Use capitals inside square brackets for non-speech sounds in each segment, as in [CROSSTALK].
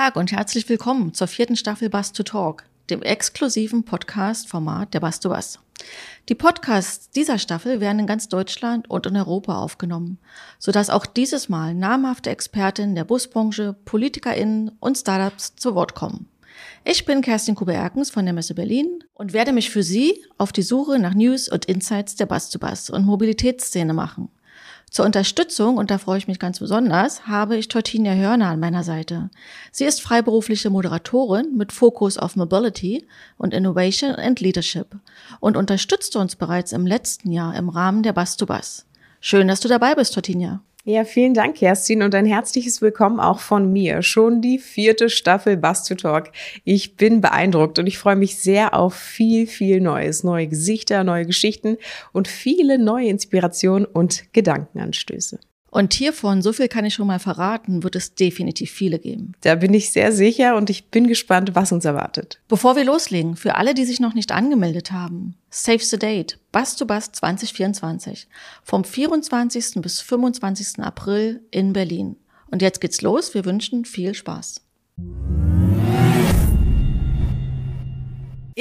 Tag und herzlich willkommen zur vierten Staffel Bass to Talk, dem exklusiven Podcast-Format der Bass to Bass. Die Podcasts dieser Staffel werden in ganz Deutschland und in Europa aufgenommen, sodass auch dieses Mal namhafte Expertinnen der Busbranche, PolitikerInnen und Startups zu Wort kommen. Ich bin Kerstin Kube-Erkens von der Messe Berlin und werde mich für Sie auf die Suche nach News und Insights der Bass to Bass und Mobilitätsszene machen. Zur Unterstützung, und da freue ich mich ganz besonders, habe ich Tortinia Hörner an meiner Seite. Sie ist freiberufliche Moderatorin mit Fokus auf Mobility und Innovation and Leadership und unterstützte uns bereits im letzten Jahr im Rahmen der Bass to Bass. Schön, dass du dabei bist, Tortinia. Ja, vielen Dank, Kerstin, und ein herzliches Willkommen auch von mir. Schon die vierte Staffel Bass to Talk. Ich bin beeindruckt und ich freue mich sehr auf viel, viel Neues, neue Gesichter, neue Geschichten und viele neue Inspirationen und Gedankenanstöße. Und hiervon, so viel kann ich schon mal verraten, wird es definitiv viele geben. Da bin ich sehr sicher und ich bin gespannt, was uns erwartet. Bevor wir loslegen, für alle, die sich noch nicht angemeldet haben, Save the Date, Bass to Bass 2024, vom 24. bis 25. April in Berlin. Und jetzt geht's los, wir wünschen viel Spaß.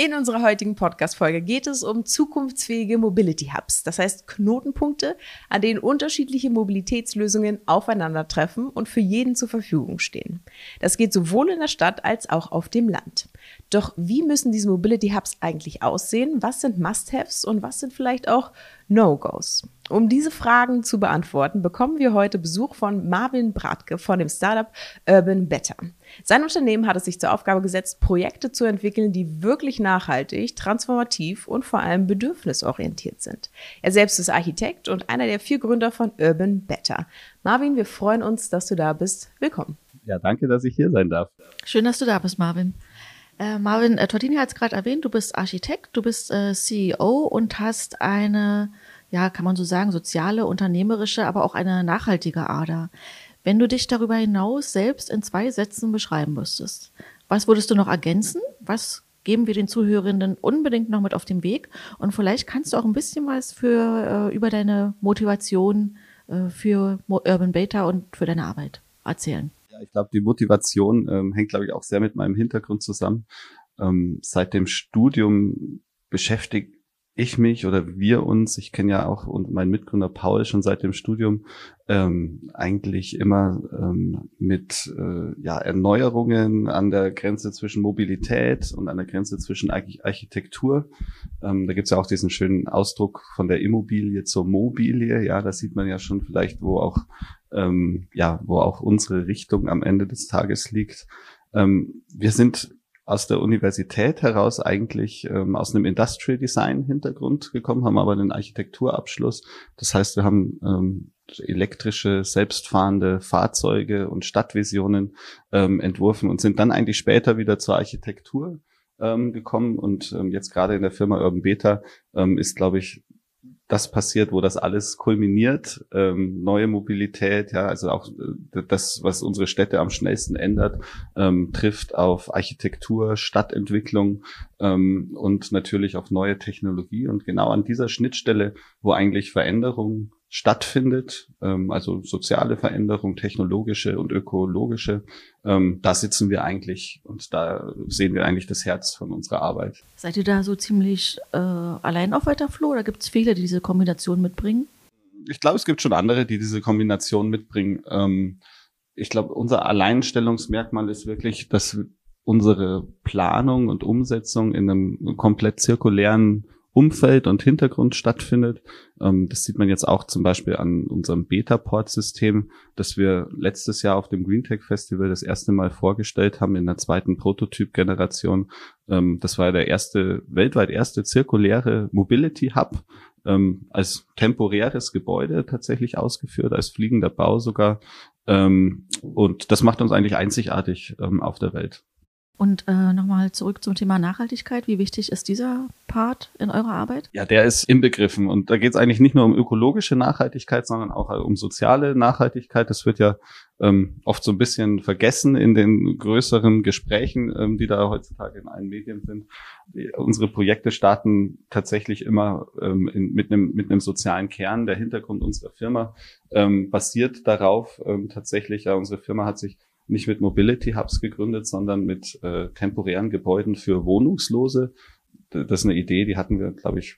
In unserer heutigen Podcast-Folge geht es um zukunftsfähige Mobility Hubs, das heißt Knotenpunkte, an denen unterschiedliche Mobilitätslösungen aufeinandertreffen und für jeden zur Verfügung stehen. Das geht sowohl in der Stadt als auch auf dem Land. Doch wie müssen diese Mobility Hubs eigentlich aussehen? Was sind Must-Haves und was sind vielleicht auch No-Gos? Um diese Fragen zu beantworten, bekommen wir heute Besuch von Marvin Bratke von dem Startup Urban Better. Sein Unternehmen hat es sich zur Aufgabe gesetzt, Projekte zu entwickeln, die wirklich nachhaltig, transformativ und vor allem bedürfnisorientiert sind. Er selbst ist Architekt und einer der vier Gründer von Urban Better. Marvin, wir freuen uns, dass du da bist. Willkommen. Ja, danke, dass ich hier sein darf. Schön, dass du da bist, Marvin. Äh, Marvin, äh, Tortini hat es gerade erwähnt, du bist Architekt, du bist äh, CEO und hast eine ja, kann man so sagen, soziale, unternehmerische, aber auch eine nachhaltige Ader. Wenn du dich darüber hinaus selbst in zwei Sätzen beschreiben müsstest, was würdest du noch ergänzen? Was geben wir den Zuhörenden unbedingt noch mit auf den Weg? Und vielleicht kannst du auch ein bisschen was für, äh, über deine Motivation äh, für Urban Beta und für deine Arbeit erzählen. Ich glaube, die Motivation ähm, hängt, glaube ich, auch sehr mit meinem Hintergrund zusammen. Ähm, seit dem Studium beschäftigt ich mich oder wir uns, ich kenne ja auch und mein Mitgründer Paul schon seit dem Studium ähm, eigentlich immer ähm, mit äh, ja, Erneuerungen an der Grenze zwischen Mobilität und an der Grenze zwischen Architektur. Ähm, da gibt's ja auch diesen schönen Ausdruck von der Immobilie zur Mobilie. Ja, da sieht man ja schon vielleicht, wo auch ähm, ja, wo auch unsere Richtung am Ende des Tages liegt. Ähm, wir sind aus der Universität heraus eigentlich ähm, aus einem Industrial Design Hintergrund gekommen, haben aber einen Architekturabschluss. Das heißt, wir haben ähm, elektrische, selbstfahrende Fahrzeuge und Stadtvisionen ähm, entworfen und sind dann eigentlich später wieder zur Architektur ähm, gekommen. Und ähm, jetzt gerade in der Firma Urban Beta ähm, ist, glaube ich, das passiert, wo das alles kulminiert, ähm, neue Mobilität, ja, also auch äh, das, was unsere Städte am schnellsten ändert, ähm, trifft auf Architektur, Stadtentwicklung ähm, und natürlich auf neue Technologie. Und genau an dieser Schnittstelle, wo eigentlich Veränderung stattfindet, ähm, also soziale Veränderung, technologische und ökologische, ähm, da sitzen wir eigentlich und da sehen wir eigentlich das Herz von unserer Arbeit. Seid ihr da so ziemlich äh, allein auf weiter Flur oder gibt es viele, die diese Kombination mitbringen? Ich glaube, es gibt schon andere, die diese Kombination mitbringen. Ähm, ich glaube, unser Alleinstellungsmerkmal ist wirklich, dass unsere Planung und Umsetzung in einem komplett zirkulären Umfeld und Hintergrund stattfindet. Ähm, das sieht man jetzt auch zum Beispiel an unserem Beta-Port-System, das wir letztes Jahr auf dem GreenTech Festival das erste Mal vorgestellt haben in der zweiten Prototyp-Generation. Ähm, das war der erste, weltweit erste zirkuläre Mobility Hub, ähm, als temporäres Gebäude tatsächlich ausgeführt, als fliegender Bau sogar. und das macht uns eigentlich einzigartig auf der Welt. Und äh, nochmal zurück zum Thema Nachhaltigkeit. Wie wichtig ist dieser Part in eurer Arbeit? Ja, der ist inbegriffen. Und da geht es eigentlich nicht nur um ökologische Nachhaltigkeit, sondern auch um soziale Nachhaltigkeit. Das wird ja ähm, oft so ein bisschen vergessen in den größeren Gesprächen, ähm, die da heutzutage in allen Medien sind. Die, unsere Projekte starten tatsächlich immer ähm, in, mit einem mit einem sozialen Kern. Der Hintergrund unserer Firma ähm, basiert darauf ähm, tatsächlich. Ja, unsere Firma hat sich nicht mit Mobility Hubs gegründet, sondern mit äh, temporären Gebäuden für Wohnungslose. Das ist eine Idee, die hatten wir, glaube ich,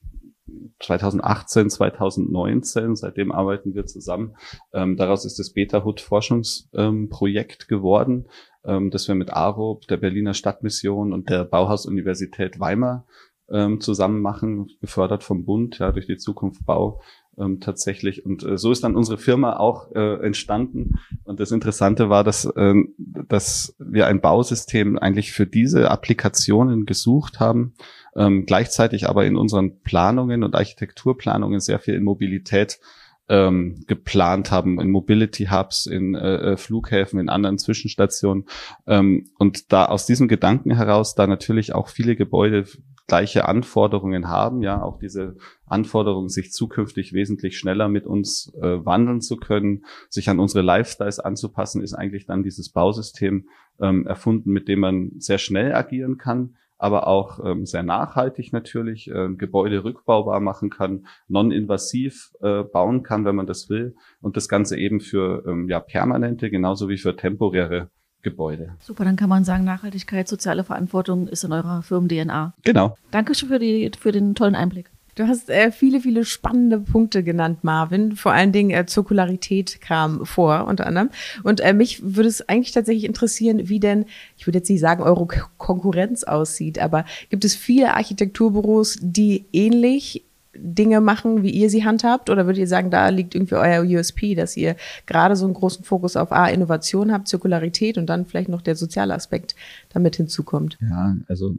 2018, 2019. Seitdem arbeiten wir zusammen. Ähm, daraus ist das Beta-Hood Forschungsprojekt ähm, geworden, ähm, das wir mit AROP, der Berliner Stadtmission und der Bauhaus-Universität Weimar ähm, zusammen machen, gefördert vom Bund, ja, durch die Zukunft Bau ähm, tatsächlich. Und äh, so ist dann unsere Firma auch äh, entstanden. Und das Interessante war, dass, äh, dass wir ein Bausystem eigentlich für diese Applikationen gesucht haben, ähm, gleichzeitig aber in unseren Planungen und Architekturplanungen sehr viel in Mobilität ähm, geplant haben, in Mobility Hubs, in äh, äh, Flughäfen, in anderen Zwischenstationen. Ähm, und da aus diesem Gedanken heraus, da natürlich auch viele Gebäude gleiche Anforderungen haben, ja, auch diese Anforderungen, sich zukünftig wesentlich schneller mit uns äh, wandeln zu können, sich an unsere Lifestyles anzupassen, ist eigentlich dann dieses Bausystem ähm, erfunden, mit dem man sehr schnell agieren kann, aber auch ähm, sehr nachhaltig natürlich äh, Gebäude rückbaubar machen kann, non-invasiv äh, bauen kann, wenn man das will und das Ganze eben für ähm, ja permanente genauso wie für temporäre Gebäude. Super, dann kann man sagen, Nachhaltigkeit, soziale Verantwortung ist in eurer Firmen-DNA. Genau. Danke für, die, für den tollen Einblick. Du hast äh, viele, viele spannende Punkte genannt, Marvin. Vor allen Dingen äh, Zirkularität kam vor, unter anderem. Und äh, mich würde es eigentlich tatsächlich interessieren, wie denn, ich würde jetzt nicht sagen, eure Konkurrenz aussieht, aber gibt es viele Architekturbüros, die ähnlich Dinge machen, wie ihr sie handhabt? Oder würdet ihr sagen, da liegt irgendwie euer USP, dass ihr gerade so einen großen Fokus auf A, Innovation habt, Zirkularität und dann vielleicht noch der soziale Aspekt damit hinzukommt? Ja, also,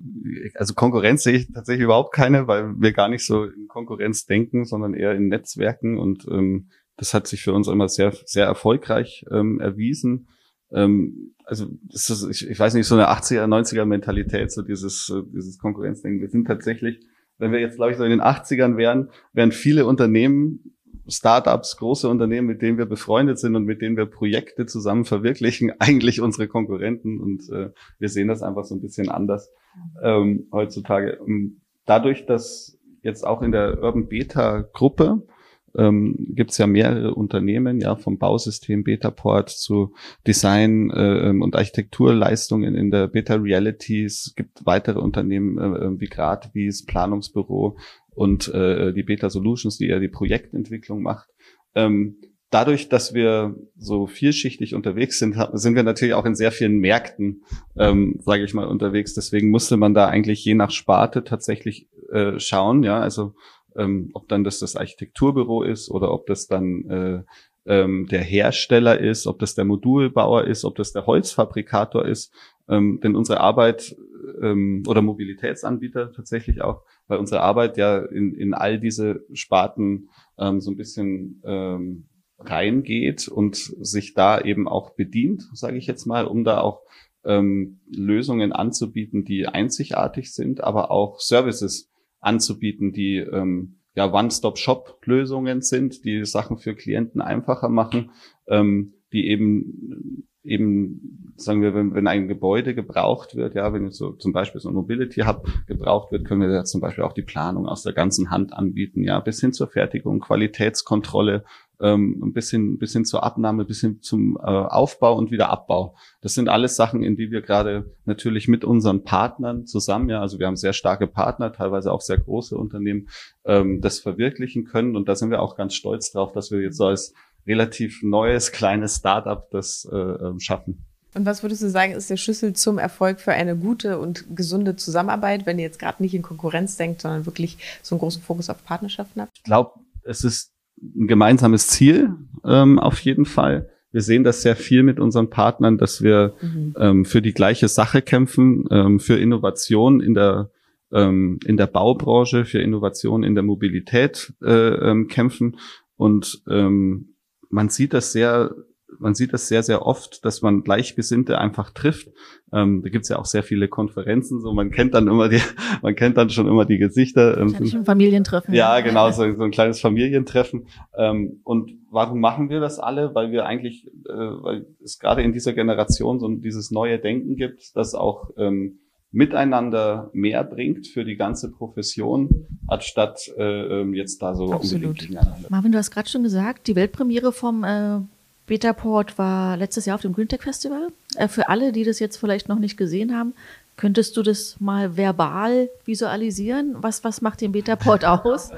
also Konkurrenz sehe ich tatsächlich überhaupt keine, weil wir gar nicht so in Konkurrenz denken, sondern eher in Netzwerken und ähm, das hat sich für uns immer sehr, sehr erfolgreich ähm, erwiesen. Ähm, also ist, ich, ich weiß nicht, so eine 80er, 90er Mentalität, so dieses, dieses Konkurrenzdenken. Wir sind tatsächlich wenn wir jetzt, glaube ich, so in den 80ern wären, wären viele Unternehmen, Startups, große Unternehmen, mit denen wir befreundet sind und mit denen wir Projekte zusammen verwirklichen, [LAUGHS] eigentlich unsere Konkurrenten. Und äh, wir sehen das einfach so ein bisschen anders ähm, heutzutage. Dadurch, dass jetzt auch in der Urban Beta Gruppe ähm, gibt es ja mehrere Unternehmen, ja, vom Bausystem Betaport zu Design äh, ähm, und Architekturleistungen in der Beta Reality. Es gibt weitere Unternehmen äh wie Gradwies, Planungsbüro und äh, die Beta Solutions, die ja die Projektentwicklung macht. Ähm, dadurch, dass wir so vielschichtig unterwegs sind, sind wir natürlich auch in sehr vielen Märkten, ähm, sage ich mal, unterwegs. Deswegen musste man da eigentlich je nach Sparte tatsächlich äh, schauen. Ja, also ähm, ob dann das das Architekturbüro ist oder ob das dann äh, ähm, der Hersteller ist, ob das der Modulbauer ist, ob das der Holzfabrikator ist. Ähm, denn unsere Arbeit ähm, oder Mobilitätsanbieter tatsächlich auch, weil unsere Arbeit ja in, in all diese Sparten ähm, so ein bisschen ähm, reingeht und sich da eben auch bedient, sage ich jetzt mal, um da auch ähm, Lösungen anzubieten, die einzigartig sind, aber auch Services anzubieten, die ähm, ja One-Stop-Shop-Lösungen sind, die Sachen für Klienten einfacher machen, ähm, die eben eben, sagen wir, wenn, wenn ein Gebäude gebraucht wird, ja, wenn jetzt so zum Beispiel so ein Mobility Hub gebraucht wird, können wir da zum Beispiel auch die Planung aus der ganzen Hand anbieten, ja, bis hin zur Fertigung, Qualitätskontrolle, ähm, ein bisschen, bis hin zur Abnahme, bis hin zum äh, Aufbau und wieder Abbau. Das sind alles Sachen, in die wir gerade natürlich mit unseren Partnern zusammen, ja, also wir haben sehr starke Partner, teilweise auch sehr große Unternehmen, ähm, das verwirklichen können. Und da sind wir auch ganz stolz drauf, dass wir jetzt so als relativ neues, kleines Startup das äh, ähm, schaffen. Und was würdest du sagen, ist der Schlüssel zum Erfolg für eine gute und gesunde Zusammenarbeit, wenn ihr jetzt gerade nicht in Konkurrenz denkt, sondern wirklich so einen großen Fokus auf Partnerschaften habt? Ich glaube, es ist ein gemeinsames Ziel ähm, auf jeden Fall. Wir sehen das sehr viel mit unseren Partnern, dass wir mhm. ähm, für die gleiche Sache kämpfen, ähm, für Innovation in der ähm, in der Baubranche, für Innovation in der Mobilität äh, ähm, kämpfen und ähm, man sieht das sehr, man sieht das sehr, sehr oft, dass man Gleichgesinnte einfach trifft. Ähm, da gibt's ja auch sehr viele Konferenzen, so man kennt dann immer die, [LAUGHS] man kennt dann schon immer die Gesichter. Ähm, ein Familientreffen. Ja, genau, so, so ein kleines Familientreffen. Ähm, und warum machen wir das alle? Weil wir eigentlich, äh, weil es gerade in dieser Generation so dieses neue Denken gibt, dass auch ähm, miteinander mehr bringt für die ganze Profession, anstatt äh, ähm, jetzt da so Absolut. unbedingt gegeneinander. Marvin, du hast gerade schon gesagt, die Weltpremiere vom äh, Betaport war letztes Jahr auf dem Green Tech Festival. Äh, für alle, die das jetzt vielleicht noch nicht gesehen haben, Könntest du das mal verbal visualisieren? Was, was macht den Betaport [LAUGHS] aus?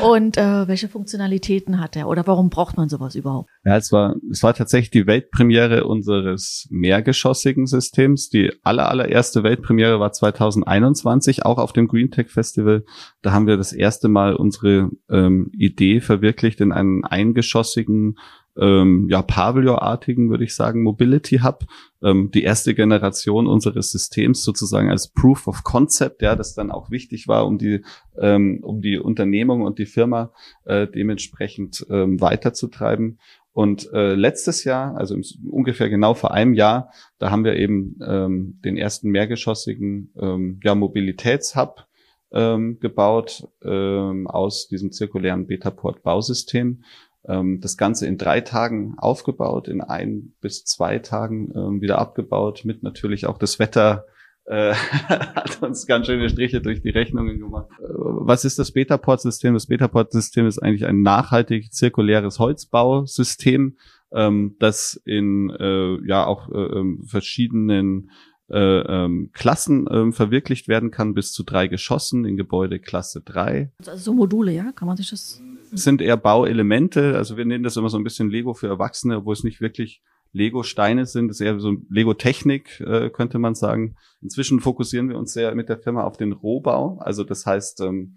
Und äh, welche Funktionalitäten hat er? Oder warum braucht man sowas überhaupt? Ja, es war, es war tatsächlich die Weltpremiere unseres mehrgeschossigen Systems. Die aller, allererste Weltpremiere war 2021, auch auf dem Green Tech Festival. Da haben wir das erste Mal unsere ähm, Idee verwirklicht in einen eingeschossigen ähm, ja, Pavillon-artigen, würde ich sagen, Mobility Hub, ähm, die erste Generation unseres Systems sozusagen als Proof of Concept, ja, das dann auch wichtig war, um die, ähm, um die Unternehmung und die Firma äh, dementsprechend ähm, weiterzutreiben. Und äh, letztes Jahr, also ungefähr genau vor einem Jahr, da haben wir eben ähm, den ersten mehrgeschossigen ähm, ja, Mobilitätshub ähm, gebaut ähm, aus diesem zirkulären Betaport-Bausystem das Ganze in drei Tagen aufgebaut, in ein bis zwei Tagen ähm, wieder abgebaut, mit natürlich auch das Wetter äh, [LAUGHS] hat uns ganz schöne Striche durch die Rechnungen gemacht. Äh, was ist das Betaport-System? Das Betaport-System ist eigentlich ein nachhaltig zirkuläres Holzbausystem, ähm, das in äh, ja auch äh, ähm, verschiedenen äh, ähm, Klassen ähm, verwirklicht werden kann, bis zu drei Geschossen in Gebäude Klasse 3. Also so Module, ja? Kann man sich das sind eher Bauelemente. Also wir nennen das immer so ein bisschen Lego für Erwachsene, wo es nicht wirklich Lego-Steine sind. Das ist eher so Lego-Technik, äh, könnte man sagen. Inzwischen fokussieren wir uns sehr mit der Firma auf den Rohbau. Also das heißt, ähm,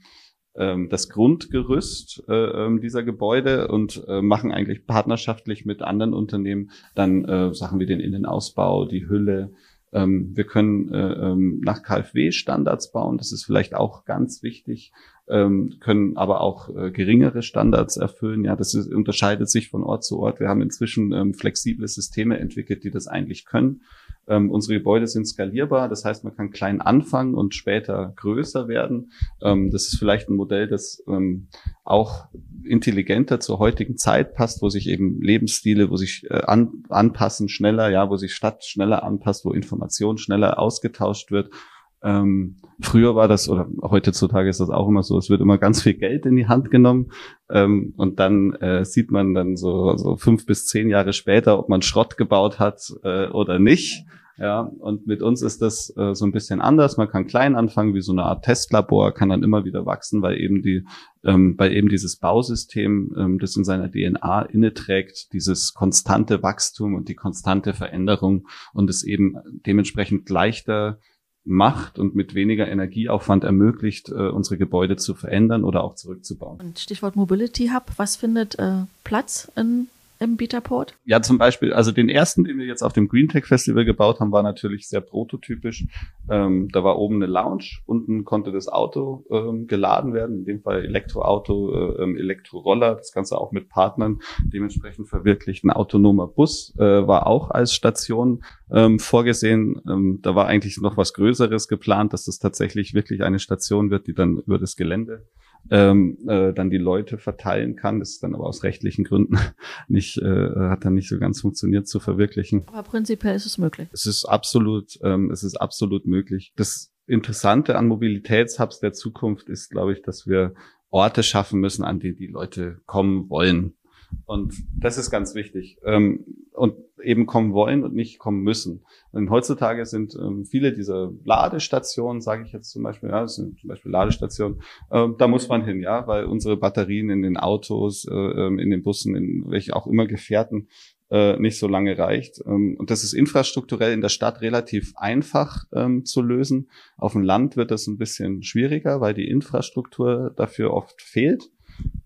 ähm, das Grundgerüst äh, ähm, dieser Gebäude und äh, machen eigentlich partnerschaftlich mit anderen Unternehmen dann äh, Sachen wie den Innenausbau, die Hülle, ähm, wir können äh, ähm, nach KfW-Standards bauen, das ist vielleicht auch ganz wichtig, ähm, können aber auch äh, geringere Standards erfüllen. Ja, das ist, unterscheidet sich von Ort zu Ort. Wir haben inzwischen ähm, flexible Systeme entwickelt, die das eigentlich können. Ähm, unsere Gebäude sind skalierbar, das heißt, man kann klein anfangen und später größer werden. Ähm, das ist vielleicht ein Modell, das ähm, auch intelligenter zur heutigen Zeit passt, wo sich eben Lebensstile, wo sich äh, an, anpassen schneller, ja, wo sich Stadt schneller anpasst, wo Information schneller ausgetauscht wird. Ähm, früher war das, oder heutzutage ist das auch immer so, es wird immer ganz viel Geld in die Hand genommen ähm, und dann äh, sieht man dann so, so fünf bis zehn Jahre später, ob man Schrott gebaut hat äh, oder nicht. Ja, und mit uns ist das äh, so ein bisschen anders. Man kann klein anfangen, wie so eine Art Testlabor, kann dann immer wieder wachsen, weil eben die, ähm, weil eben dieses Bausystem, ähm, das in seiner DNA inne trägt, dieses konstante Wachstum und die konstante Veränderung und es eben dementsprechend leichter macht und mit weniger Energieaufwand ermöglicht, äh, unsere Gebäude zu verändern oder auch zurückzubauen. Und Stichwort Mobility Hub, was findet äh, Platz in im Betaport? Ja, zum Beispiel, also den ersten, den wir jetzt auf dem Green Tech Festival gebaut haben, war natürlich sehr prototypisch. Ähm, da war oben eine Lounge, unten konnte das Auto ähm, geladen werden, in dem Fall Elektroauto, äh, ähm, Elektroroller, das Ganze auch mit Partnern dementsprechend verwirklicht. Ein autonomer Bus äh, war auch als Station ähm, vorgesehen. Ähm, da war eigentlich noch was Größeres geplant, dass das tatsächlich wirklich eine Station wird, die dann über das Gelände ähm, äh, dann die Leute verteilen kann. Das ist dann aber aus rechtlichen Gründen [LAUGHS] nicht, äh, hat dann nicht so ganz funktioniert zu verwirklichen. Aber prinzipiell ist es möglich. Es ist absolut, ähm, es ist absolut möglich. Das Interessante an Mobilitätshubs der Zukunft ist, glaube ich, dass wir Orte schaffen müssen, an denen die Leute kommen wollen. Und das ist ganz wichtig. Ähm, und eben kommen wollen und nicht kommen müssen. Und heutzutage sind ähm, viele dieser Ladestationen, sage ich jetzt zum Beispiel, ja, das sind zum Beispiel Ladestationen, ähm, da muss man hin, ja, weil unsere Batterien in den Autos, äh, in den Bussen, in welche auch immer Gefährten äh, nicht so lange reicht. Und das ist infrastrukturell in der Stadt relativ einfach ähm, zu lösen. Auf dem Land wird das ein bisschen schwieriger, weil die Infrastruktur dafür oft fehlt.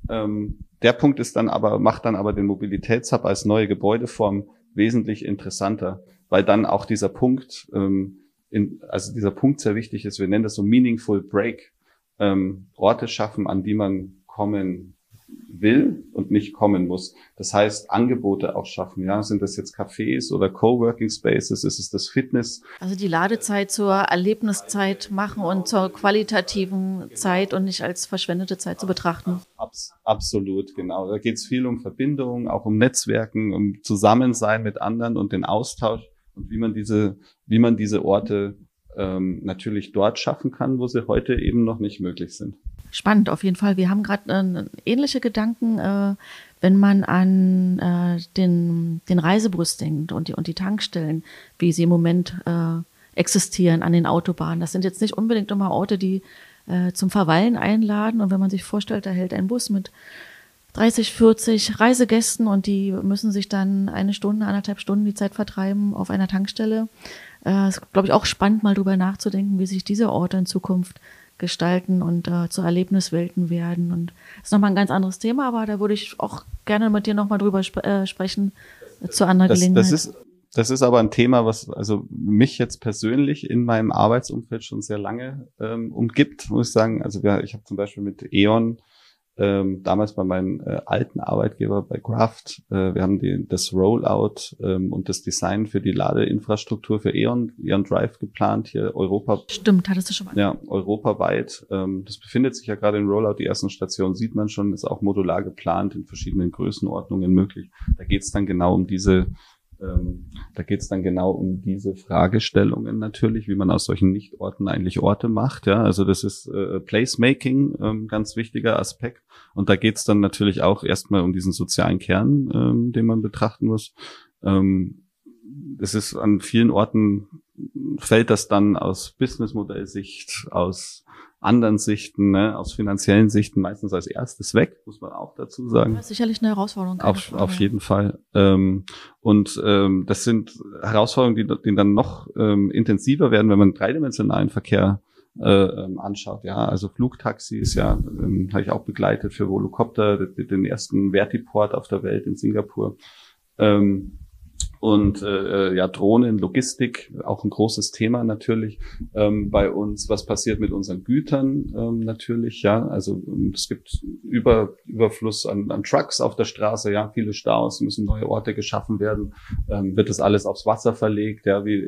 Ähm, der Punkt ist dann aber, macht dann aber den Mobilitätshub als neue Gebäudeform wesentlich interessanter, weil dann auch dieser Punkt, ähm, in, also dieser Punkt sehr wichtig ist. Wir nennen das so meaningful break, ähm, Orte schaffen, an die man kommen will und nicht kommen muss. Das heißt, Angebote auch schaffen. Ja, sind das jetzt Cafés oder Coworking Spaces? Ist es das Fitness? Also die Ladezeit zur Erlebniszeit machen und zur qualitativen Zeit und nicht als verschwendete Zeit zu betrachten. Abs absolut, genau. Da geht es viel um Verbindung, auch um Netzwerken, um Zusammensein mit anderen und den Austausch und wie man diese, wie man diese Orte ähm, natürlich dort schaffen kann, wo sie heute eben noch nicht möglich sind. Spannend, auf jeden Fall. Wir haben gerade äh, ähnliche Gedanken, äh, wenn man an äh, den, den Reisebus denkt und die, und die Tankstellen, wie sie im Moment äh, existieren an den Autobahnen. Das sind jetzt nicht unbedingt immer Orte, die äh, zum Verweilen einladen. Und wenn man sich vorstellt, da hält ein Bus mit 30, 40 Reisegästen und die müssen sich dann eine Stunde, anderthalb Stunden die Zeit vertreiben auf einer Tankstelle. Äh, ist, glaube ich, auch spannend, mal drüber nachzudenken, wie sich diese Orte in Zukunft gestalten und äh, zu Erlebniswelten werden. Und das ist nochmal ein ganz anderes Thema, aber da würde ich auch gerne mit dir nochmal drüber sp äh, sprechen äh, zu anderer das, Gelegenheit. Das ist, das ist aber ein Thema, was also mich jetzt persönlich in meinem Arbeitsumfeld schon sehr lange ähm, umgibt, muss ich sagen. Also wir, ich habe zum Beispiel mit E.ON ähm, damals bei meinem äh, alten Arbeitgeber bei Kraft, äh, wir haben die, das Rollout ähm, und das Design für die Ladeinfrastruktur für E.ON, E.ON Drive geplant hier Europa. Stimmt, hattest du schon mal. Ja, europaweit. Ähm, das befindet sich ja gerade in Rollout. Die ersten Stationen sieht man schon, ist auch modular geplant in verschiedenen Größenordnungen möglich. Da geht es dann genau um diese da geht es dann genau um diese Fragestellungen natürlich, wie man aus solchen Nichtorten eigentlich Orte macht. Ja, also das ist äh, Placemaking, ähm, ganz wichtiger Aspekt. Und da geht es dann natürlich auch erstmal um diesen sozialen Kern, ähm, den man betrachten muss. Ähm, es ist an vielen Orten fällt das dann aus Businessmodellsicht, aus anderen Sichten, ne, aus finanziellen Sichten meistens als erstes weg, muss man auch dazu sagen. Das ist sicherlich eine Herausforderung. Auf, auf jeden Fall. Ähm, und ähm, das sind Herausforderungen, die, die dann noch ähm, intensiver werden, wenn man dreidimensionalen Verkehr äh, ähm, anschaut. Ja, also Flugtaxis, ja, ähm, habe ich auch begleitet für Volocopter, den, den ersten Vertiport auf der Welt in Singapur. Ähm, und äh, ja, Drohnen, Logistik, auch ein großes Thema natürlich ähm, bei uns. Was passiert mit unseren Gütern ähm, natürlich, ja. Also ähm, es gibt Über, Überfluss an, an Trucks auf der Straße, ja, viele Staus, müssen neue Orte geschaffen werden. Ähm, wird das alles aufs Wasser verlegt, ja, wie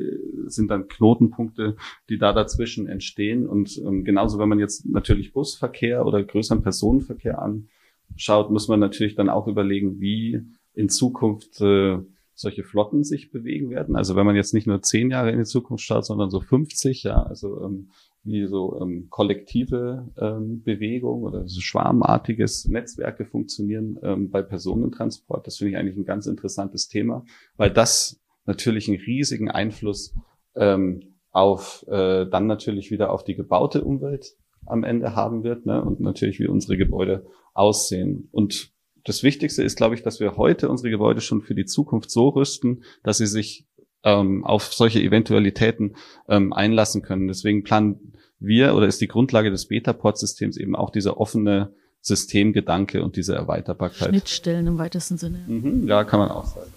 sind dann Knotenpunkte, die da dazwischen entstehen. Und ähm, genauso, wenn man jetzt natürlich Busverkehr oder größeren Personenverkehr anschaut, muss man natürlich dann auch überlegen, wie in Zukunft äh, solche Flotten sich bewegen werden. Also wenn man jetzt nicht nur zehn Jahre in die Zukunft schaut, sondern so 50, ja, also ähm, wie so ähm, kollektive ähm, Bewegung oder so schwarmartiges Netzwerke funktionieren ähm, bei Personentransport. Das finde ich eigentlich ein ganz interessantes Thema, weil das natürlich einen riesigen Einfluss ähm, auf äh, dann natürlich wieder auf die gebaute Umwelt am Ende haben wird ne? und natürlich wie unsere Gebäude aussehen. Und das Wichtigste ist, glaube ich, dass wir heute unsere Gebäude schon für die Zukunft so rüsten, dass sie sich ähm, auf solche Eventualitäten ähm, einlassen können. Deswegen planen wir oder ist die Grundlage des Beta-Port-Systems eben auch dieser offene Systemgedanke und diese Erweiterbarkeit. Schnittstellen im weitesten Sinne. Mhm, ja, kann man auch sagen.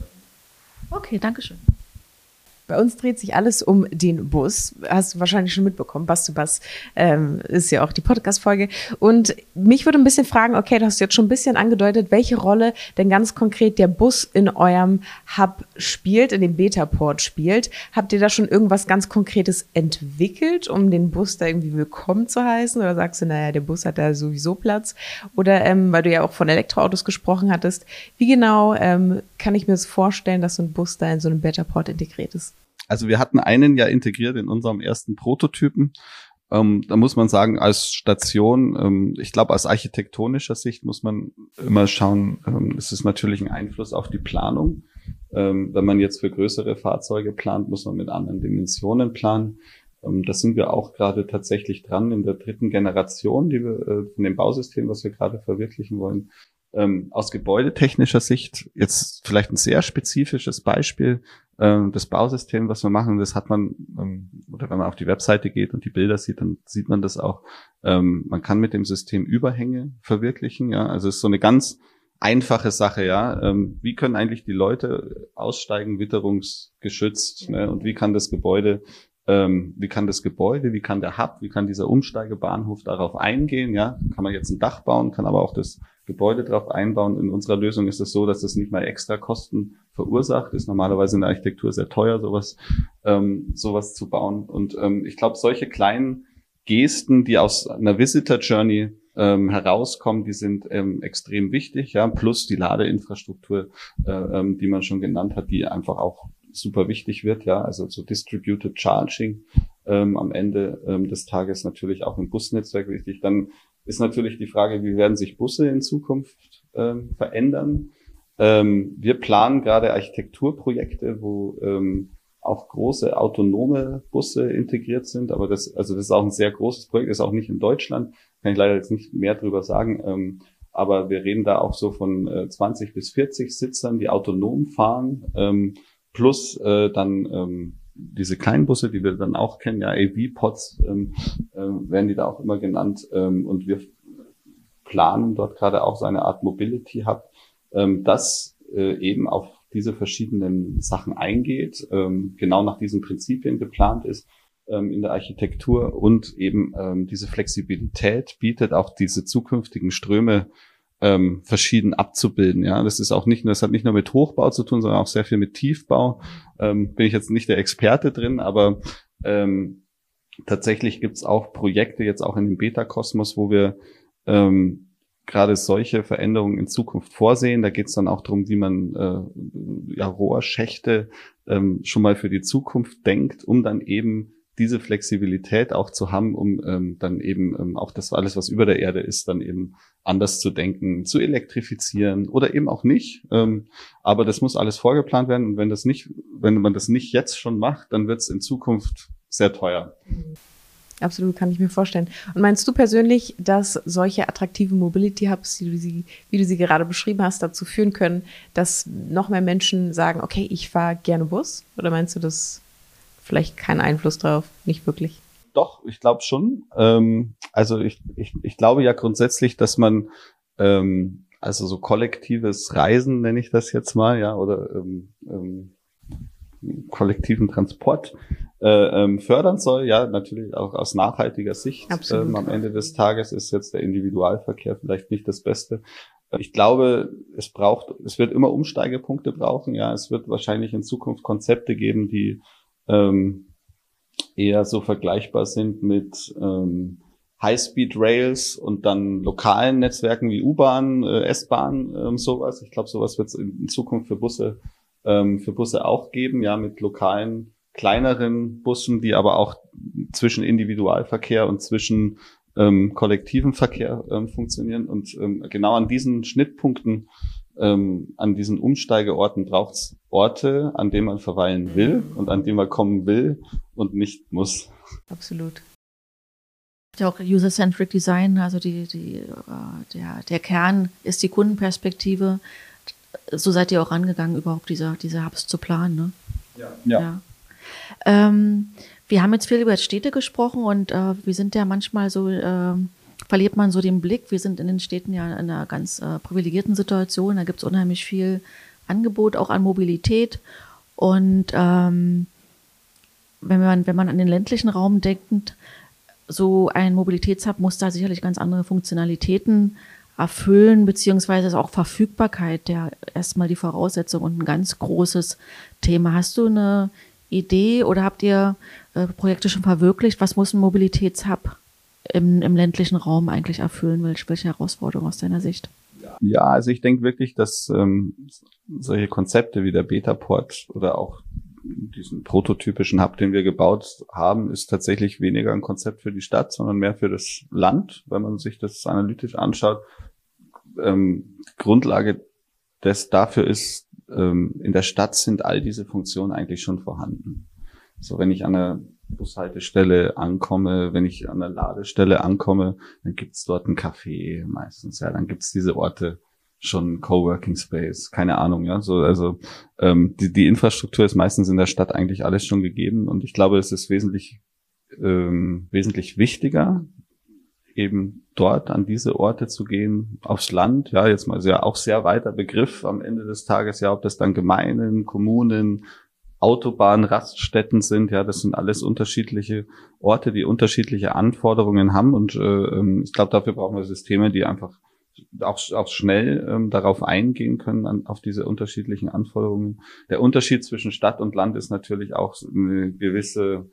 Okay, danke schön. Bei uns dreht sich alles um den Bus. Hast du wahrscheinlich schon mitbekommen. Bass zu Bass ähm, ist ja auch die Podcast-Folge. Und mich würde ein bisschen fragen, okay, du hast jetzt schon ein bisschen angedeutet, welche Rolle denn ganz konkret der Bus in eurem Hub spielt, in dem Beta-Port spielt. Habt ihr da schon irgendwas ganz Konkretes entwickelt, um den Bus da irgendwie willkommen zu heißen? Oder sagst du, naja, der Bus hat da sowieso Platz? Oder ähm, weil du ja auch von Elektroautos gesprochen hattest, wie genau ähm, kann ich mir das vorstellen, dass so ein Bus da in so einem Beta-Port integriert ist? Also wir hatten einen ja integriert in unserem ersten Prototypen. Ähm, da muss man sagen, als Station, ähm, ich glaube, aus architektonischer Sicht muss man immer schauen, ähm, es ist natürlich ein Einfluss auf die Planung. Ähm, wenn man jetzt für größere Fahrzeuge plant, muss man mit anderen Dimensionen planen. Ähm, da sind wir auch gerade tatsächlich dran in der dritten Generation, die wir äh, von dem Bausystem, was wir gerade verwirklichen wollen. Ähm, aus gebäudetechnischer Sicht jetzt vielleicht ein sehr spezifisches Beispiel das Bausystem, was wir machen, das hat man, ähm, oder wenn man auf die Webseite geht und die Bilder sieht, dann sieht man das auch. Ähm, man kann mit dem System Überhänge verwirklichen, ja. Also es ist so eine ganz einfache Sache, ja. Ähm, wie können eigentlich die Leute aussteigen, witterungsgeschützt, ne? Und wie kann das Gebäude ähm, wie kann das Gebäude, wie kann der Hub, wie kann dieser Umsteigebahnhof darauf eingehen, ja, kann man jetzt ein Dach bauen, kann aber auch das Gebäude darauf einbauen. In unserer Lösung ist es so, dass das nicht mal extra Kosten verursacht. Ist normalerweise in der Architektur sehr teuer, sowas, ähm, sowas zu bauen. Und ähm, ich glaube, solche kleinen Gesten, die aus einer Visitor Journey ähm, herauskommen, die sind ähm, extrem wichtig, ja, plus die Ladeinfrastruktur, äh, ähm, die man schon genannt hat, die einfach auch super wichtig wird, ja, also so Distributed Charging ähm, am Ende ähm, des Tages natürlich auch im Busnetzwerk wichtig. Dann ist natürlich die Frage, wie werden sich Busse in Zukunft ähm, verändern. Ähm, wir planen gerade Architekturprojekte, wo ähm, auch große autonome Busse integriert sind, aber das, also das ist auch ein sehr großes Projekt, ist auch nicht in Deutschland, kann ich leider jetzt nicht mehr drüber sagen. Ähm, aber wir reden da auch so von äh, 20 bis 40 Sitzern, die autonom fahren, ähm, plus äh, dann ähm, diese kleinen Busse, die wir dann auch kennen, ja, AV-Pods ähm, äh, werden die da auch immer genannt. Ähm, und wir planen dort gerade auch so eine Art Mobility Hub, ähm, das äh, eben auf diese verschiedenen Sachen eingeht, ähm, genau nach diesen Prinzipien geplant ist ähm, in der Architektur und eben ähm, diese Flexibilität bietet, auch diese zukünftigen Ströme ähm, verschieden abzubilden. Ja, das ist auch nicht nur, das hat nicht nur mit Hochbau zu tun, sondern auch sehr viel mit Tiefbau. Ähm, bin ich jetzt nicht der Experte drin, aber ähm, tatsächlich gibt's auch Projekte jetzt auch in dem Beta-Kosmos, wo wir ähm, gerade solche Veränderungen in Zukunft vorsehen. Da geht es dann auch darum, wie man äh, ja, Rohrschächte ähm, schon mal für die Zukunft denkt, um dann eben diese Flexibilität auch zu haben, um ähm, dann eben ähm, auch das alles, was über der Erde ist, dann eben anders zu denken, zu elektrifizieren oder eben auch nicht. Ähm, aber das muss alles vorgeplant werden und wenn das nicht, wenn man das nicht jetzt schon macht, dann wird es in Zukunft sehr teuer. Absolut, kann ich mir vorstellen. Und meinst du persönlich, dass solche attraktiven Mobility Hubs, wie du sie, wie du sie gerade beschrieben hast, dazu führen können, dass noch mehr Menschen sagen, okay, ich fahre gerne Bus? Oder meinst du, das vielleicht keinen Einfluss drauf? Nicht wirklich? Doch, ich glaube schon. Ähm, also ich, ich, ich glaube ja grundsätzlich, dass man ähm, also so kollektives Reisen nenne ich das jetzt mal, ja, oder ähm, ähm, kollektiven Transport äh, ähm, fördern soll. Ja, natürlich auch aus nachhaltiger Sicht. Ähm, am Ende des Tages ist jetzt der Individualverkehr vielleicht nicht das Beste. Ich glaube, es braucht, es wird immer Umsteigepunkte brauchen. Ja, es wird wahrscheinlich in Zukunft Konzepte geben, die ähm, eher so vergleichbar sind mit ähm, High-Speed-Rails und dann lokalen Netzwerken wie U-Bahn, äh, S-Bahn, ähm, sowas. Ich glaube, sowas wird es in, in, Zukunft für Busse, ähm, für Busse auch geben, ja, mit lokalen, kleineren Bussen, die aber auch zwischen Individualverkehr und zwischen ähm, kollektiven Verkehr ähm, funktionieren. Und ähm, genau an diesen Schnittpunkten ähm, an diesen Umsteigeorten braucht es Orte, an denen man verweilen will und an denen man kommen will und nicht muss. Absolut. Ja, auch User-Centric Design, also die, die, äh, der, der Kern ist die Kundenperspektive. So seid ihr auch angegangen, überhaupt diese, diese Hubs zu planen. Ne? Ja. ja. ja. Ähm, wir haben jetzt viel über Städte gesprochen und äh, wir sind ja manchmal so äh, verliert man so den Blick. Wir sind in den Städten ja in einer ganz äh, privilegierten Situation. Da gibt es unheimlich viel Angebot, auch an Mobilität. Und ähm, wenn man, wenn man an den ländlichen Raum denkt, so ein Mobilitätshub muss da sicherlich ganz andere Funktionalitäten erfüllen, beziehungsweise ist auch Verfügbarkeit ja erstmal die Voraussetzung und ein ganz großes Thema. Hast du eine Idee oder habt ihr äh, Projekte schon verwirklicht? Was muss ein Mobilitätshub im, im ländlichen Raum eigentlich erfüllen? Welche, welche Herausforderung aus deiner Sicht? Ja, also ich denke wirklich, dass ähm, solche Konzepte wie der Betaport oder auch diesen prototypischen Hub, den wir gebaut haben, ist tatsächlich weniger ein Konzept für die Stadt, sondern mehr für das Land, wenn man sich das analytisch anschaut. Ähm, Grundlage des dafür ist, ähm, in der Stadt sind all diese Funktionen eigentlich schon vorhanden. So, wenn ich an einer Bushaltestelle ankomme, wenn ich an der Ladestelle ankomme, dann gibt's dort ein Café meistens. Ja, dann gibt's diese Orte schon Coworking Space, keine Ahnung, ja. So, also ähm, die, die Infrastruktur ist meistens in der Stadt eigentlich alles schon gegeben und ich glaube, es ist wesentlich ähm, wesentlich wichtiger, eben dort an diese Orte zu gehen, aufs Land, ja, jetzt mal sehr auch sehr weiter Begriff am Ende des Tages, ja, ob das dann Gemeinden, Kommunen, Autobahnraststätten sind. Ja, das sind alles unterschiedliche Orte, die unterschiedliche Anforderungen haben. Und äh, ähm, ich glaube, dafür brauchen wir Systeme, die einfach auch, auch schnell ähm, darauf eingehen können, an, auf diese unterschiedlichen Anforderungen. Der Unterschied zwischen Stadt und Land ist natürlich auch eine gewisse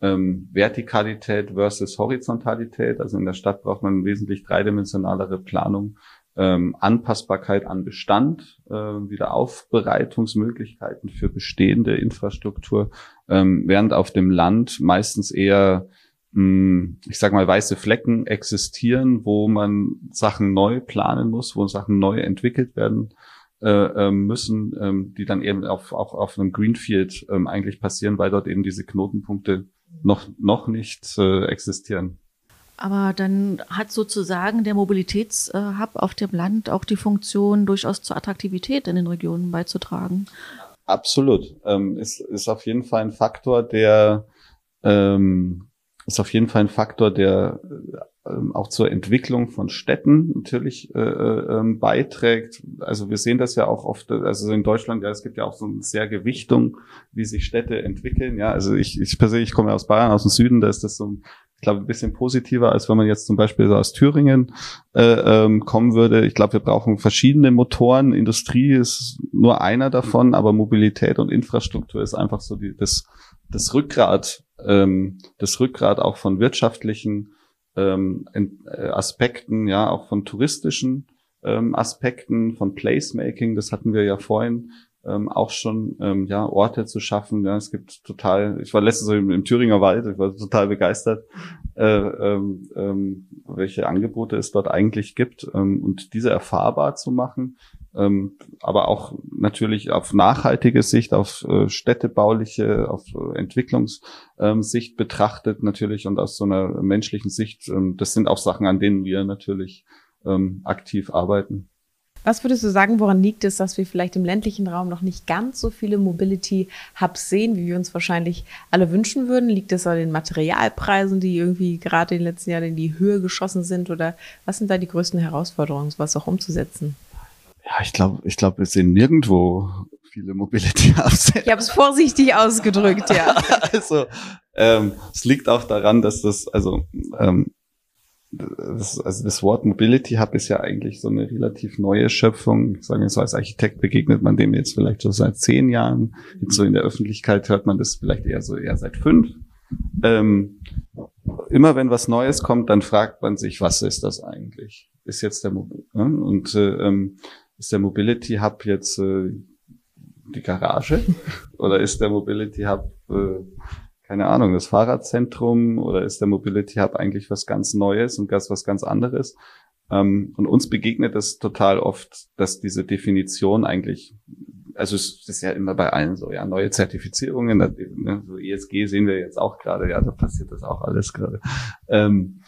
ähm, Vertikalität versus Horizontalität. Also in der Stadt braucht man wesentlich dreidimensionalere Planung ähm, Anpassbarkeit an Bestand, äh, wieder Aufbereitungsmöglichkeiten für bestehende Infrastruktur, ähm, während auf dem Land meistens eher mh, ich sag mal, weiße Flecken existieren, wo man Sachen neu planen muss, wo Sachen neu entwickelt werden äh, ähm, müssen, ähm, die dann eben auf, auch auf einem Greenfield ähm, eigentlich passieren, weil dort eben diese Knotenpunkte noch, noch nicht äh, existieren. Aber dann hat sozusagen der Mobilitätshub auf dem Land auch die Funktion, durchaus zur Attraktivität in den Regionen beizutragen. Absolut. Ähm, ist, ist auf jeden Fall ein Faktor, der ähm, ist auf jeden Fall ein Faktor, der ähm, auch zur Entwicklung von Städten natürlich äh, äh, ähm, beiträgt. Also wir sehen das ja auch oft, also in Deutschland, ja, es gibt ja auch so eine sehr Gewichtung, wie sich Städte entwickeln. Ja, also ich, ich persönlich komme aus Bayern, aus dem Süden, da ist das so ich glaube, ein bisschen positiver, als wenn man jetzt zum Beispiel so aus Thüringen äh, ähm, kommen würde. Ich glaube, wir brauchen verschiedene Motoren. Industrie ist nur einer davon, aber Mobilität und Infrastruktur ist einfach so die, das, das Rückgrat, ähm, das Rückgrat auch von wirtschaftlichen ähm, äh, Aspekten, ja, auch von touristischen ähm, Aspekten, von Placemaking, das hatten wir ja vorhin ähm, auch schon ähm, ja Orte zu schaffen. Ja, es gibt total. Ich war letztens im, im Thüringer Wald. Ich war total begeistert, äh, ähm, ähm, welche Angebote es dort eigentlich gibt ähm, und diese erfahrbar zu machen. Ähm, aber auch natürlich auf nachhaltige Sicht, auf äh, städtebauliche, auf äh, Entwicklungssicht ähm, betrachtet natürlich und aus so einer menschlichen Sicht. Ähm, das sind auch Sachen, an denen wir natürlich ähm, aktiv arbeiten. Was würdest du sagen, woran liegt es, dass wir vielleicht im ländlichen Raum noch nicht ganz so viele Mobility-Hubs sehen, wie wir uns wahrscheinlich alle wünschen würden? Liegt es an den Materialpreisen, die irgendwie gerade in den letzten Jahren in die Höhe geschossen sind? Oder was sind da die größten Herausforderungen, sowas auch umzusetzen? Ja, ich glaube, ich glaube, wir sehen nirgendwo viele Mobility-Hubs. [LAUGHS] Ich habe es vorsichtig ausgedrückt, ja. [LAUGHS] also ähm, es liegt auch daran, dass das, also ähm, das, also das Wort Mobility Hub ist ja eigentlich so eine relativ neue Schöpfung. Ich sage so als Architekt begegnet man dem jetzt vielleicht so seit zehn Jahren. Jetzt so in der Öffentlichkeit hört man das vielleicht eher so eher seit fünf. Ähm, immer wenn was Neues kommt, dann fragt man sich, was ist das eigentlich? Ist jetzt der Mobil äh, und äh, ähm, ist der Mobility Hub jetzt äh, die Garage [LAUGHS] oder ist der Mobility Hub äh, keine Ahnung, das Fahrradzentrum oder ist der Mobility Hub eigentlich was ganz Neues und das was ganz anderes? Ähm, und uns begegnet es total oft, dass diese Definition eigentlich, also es ist ja immer bei allen so, ja, neue Zertifizierungen, ne, so ESG sehen wir jetzt auch gerade, ja, da passiert das auch alles gerade. Ähm,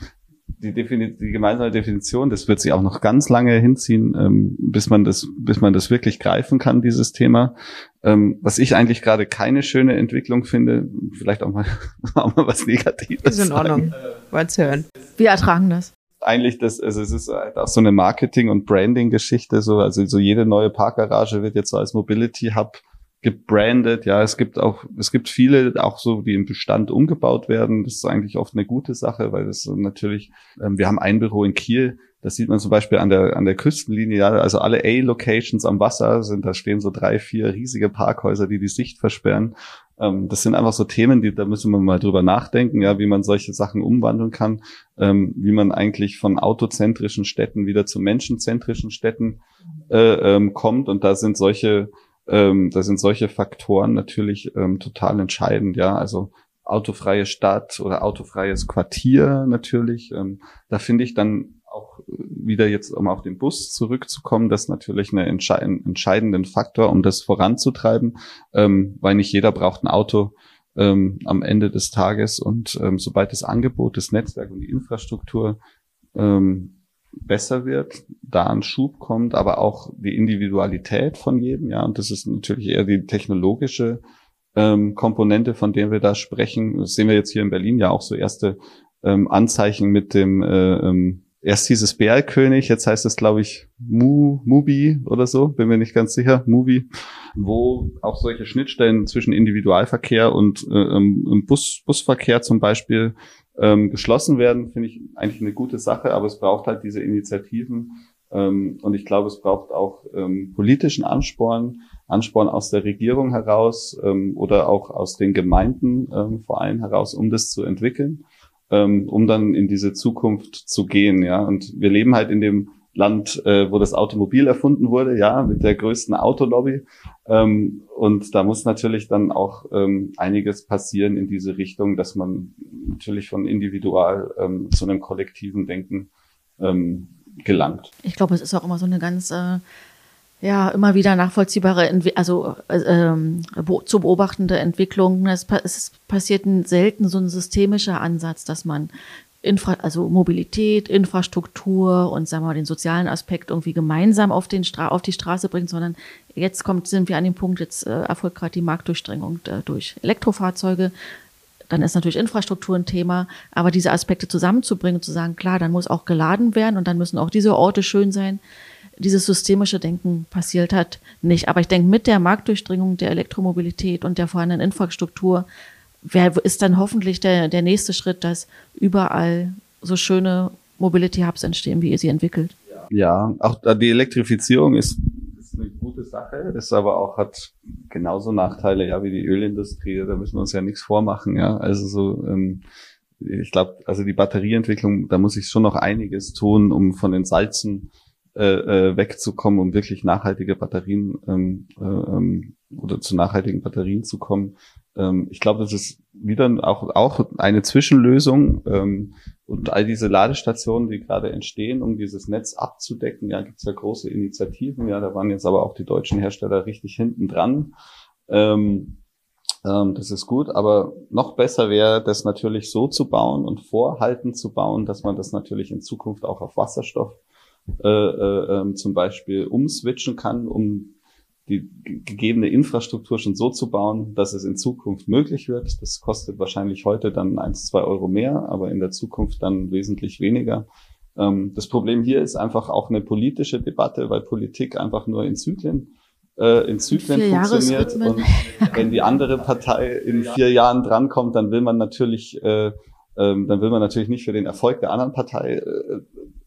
die, Defini die gemeinsame Definition, das wird sich auch noch ganz lange hinziehen, ähm, bis man das, bis man das wirklich greifen kann, dieses Thema. Ähm, was ich eigentlich gerade keine schöne Entwicklung finde, vielleicht auch mal, [LAUGHS] auch mal was Negatives. Ist in Ordnung. Wollt's hören. Wir ertragen das. Eigentlich das, also es ist halt auch so eine Marketing- und Branding-Geschichte, so, also so jede neue Parkgarage wird jetzt so als Mobility Hub gebrandet. Ja, es gibt auch, es gibt viele auch so, die im Bestand umgebaut werden. Das ist eigentlich oft eine gute Sache, weil das natürlich, ähm, wir haben ein Büro in Kiel, das sieht man zum Beispiel an der, an der Küstenlinie, ja, also alle A-Locations am Wasser sind, da stehen so drei, vier riesige Parkhäuser, die die Sicht versperren. Ähm, das sind einfach so Themen, die, da müssen wir mal drüber nachdenken, ja, wie man solche Sachen umwandeln kann, ähm, wie man eigentlich von autozentrischen Städten wieder zu menschenzentrischen Städten äh, ähm, kommt. Und da sind solche ähm, da sind solche Faktoren natürlich ähm, total entscheidend, ja. Also autofreie Stadt oder autofreies Quartier natürlich. Ähm, da finde ich dann auch wieder jetzt, um auf den Bus zurückzukommen, das natürlich einen entscheidenden Faktor, um das voranzutreiben, ähm, weil nicht jeder braucht ein Auto ähm, am Ende des Tages und ähm, sobald das Angebot, das Netzwerk und die Infrastruktur ähm, besser wird, da ein Schub kommt, aber auch die Individualität von jedem, ja, und das ist natürlich eher die technologische ähm, Komponente, von der wir da sprechen. Das sehen wir jetzt hier in Berlin ja auch so erste ähm, Anzeichen mit dem äh, ähm, Erst hieß es Bärkönig, jetzt heißt es, glaube ich, Mu, Mubi oder so, bin mir nicht ganz sicher, Mubi, wo auch solche Schnittstellen zwischen Individualverkehr und äh, ähm, Bus, Busverkehr zum Beispiel ähm, geschlossen werden, finde ich eigentlich eine gute Sache, aber es braucht halt diese Initiativen ähm, und ich glaube, es braucht auch ähm, politischen Ansporn, Ansporn aus der Regierung heraus ähm, oder auch aus den Gemeinden ähm, vor allem heraus, um das zu entwickeln, ähm, um dann in diese Zukunft zu gehen. Ja, und wir leben halt in dem Land, äh, wo das Automobil erfunden wurde, ja, mit der größten Autolobby. Ähm, und da muss natürlich dann auch ähm, einiges passieren in diese Richtung, dass man natürlich von individual ähm, zu einem kollektiven Denken ähm, gelangt. Ich glaube, es ist auch immer so eine ganz äh, ja immer wieder nachvollziehbare, Entwi also äh, ähm, zu beobachtende Entwicklung. Es, es passiert selten so ein systemischer Ansatz, dass man Infra also Mobilität, Infrastruktur und sagen wir mal den sozialen Aspekt irgendwie gemeinsam auf, den Stra auf die Straße bringt, sondern jetzt kommt, sind wir an dem Punkt, jetzt äh, erfolgt gerade die Marktdurchdringung äh, durch Elektrofahrzeuge. Dann ist natürlich Infrastruktur ein Thema, aber diese Aspekte zusammenzubringen und zu sagen, klar, dann muss auch geladen werden und dann müssen auch diese Orte schön sein. Dieses systemische Denken passiert hat nicht. Aber ich denke, mit der Marktdurchdringung der Elektromobilität und der vorhandenen Infrastruktur ist dann hoffentlich der, der nächste Schritt, dass überall so schöne Mobility Hubs entstehen, wie ihr sie entwickelt? Ja, auch die Elektrifizierung ist, ist eine gute Sache, ist aber auch hat genauso Nachteile, ja, wie die Ölindustrie. Da müssen wir uns ja nichts vormachen, ja. Also so, ähm, ich glaube, also die Batterieentwicklung, da muss ich schon noch einiges tun, um von den Salzen äh, äh, wegzukommen, um wirklich nachhaltige Batterien ähm, äh, ähm, oder zu nachhaltigen Batterien zu kommen. Ähm, ich glaube, das ist wieder auch, auch eine Zwischenlösung. Ähm, und all diese Ladestationen, die gerade entstehen, um dieses Netz abzudecken, ja, gibt es ja große Initiativen. Ja, da waren jetzt aber auch die deutschen Hersteller richtig hinten dran. Ähm, ähm, das ist gut, aber noch besser wäre, das natürlich so zu bauen und vorhaltend zu bauen, dass man das natürlich in Zukunft auch auf Wasserstoff äh, äh, ähm, zum Beispiel umswitchen kann, um die gegebene Infrastruktur schon so zu bauen, dass es in Zukunft möglich wird. Das kostet wahrscheinlich heute dann eins, zwei Euro mehr, aber in der Zukunft dann wesentlich weniger. Ähm, das Problem hier ist einfach auch eine politische Debatte, weil Politik einfach nur in Zyklen äh, in Zyklen vier funktioniert. Und wenn die andere Partei in vier Jahren drankommt, dann will man natürlich äh, ähm, dann will man natürlich nicht für den Erfolg der anderen Partei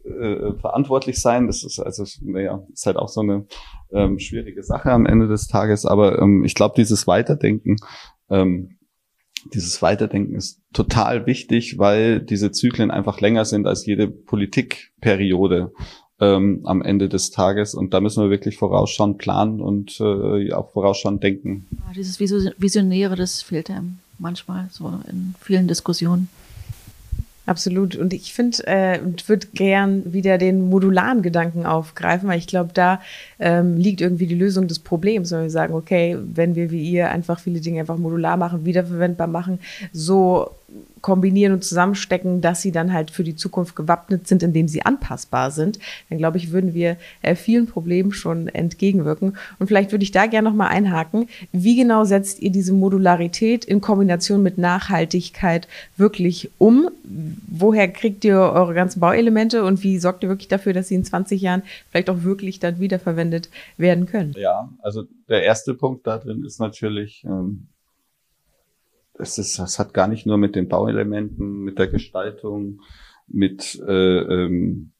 äh, verantwortlich sein. Das ist also, naja, ist halt auch so eine ähm, schwierige Sache am Ende des Tages. Aber ähm, ich glaube, dieses Weiterdenken, ähm, dieses Weiterdenken ist total wichtig, weil diese Zyklen einfach länger sind als jede Politikperiode ähm, am Ende des Tages. Und da müssen wir wirklich vorausschauen, planen und äh, auch vorausschauen denken. Ja, dieses Visionäre, das fehlt einem manchmal so in vielen Diskussionen. Absolut. Und ich finde, äh, würde gern wieder den modularen Gedanken aufgreifen, weil ich glaube, da ähm, liegt irgendwie die Lösung des Problems, wenn wir sagen, okay, wenn wir wie ihr einfach viele Dinge einfach modular machen, wiederverwendbar machen, so kombinieren und zusammenstecken, dass sie dann halt für die Zukunft gewappnet sind, indem sie anpassbar sind, dann glaube ich, würden wir äh, vielen Problemen schon entgegenwirken. Und vielleicht würde ich da gerne nochmal einhaken. Wie genau setzt ihr diese Modularität in Kombination mit Nachhaltigkeit wirklich um? Woher kriegt ihr eure ganzen Bauelemente und wie sorgt ihr wirklich dafür, dass sie in 20 Jahren vielleicht auch wirklich dann wiederverwendet werden können? Ja, also der erste Punkt da drin ist natürlich, ähm es ist, das hat gar nicht nur mit den Bauelementen, mit der Gestaltung, mit äh, ähm,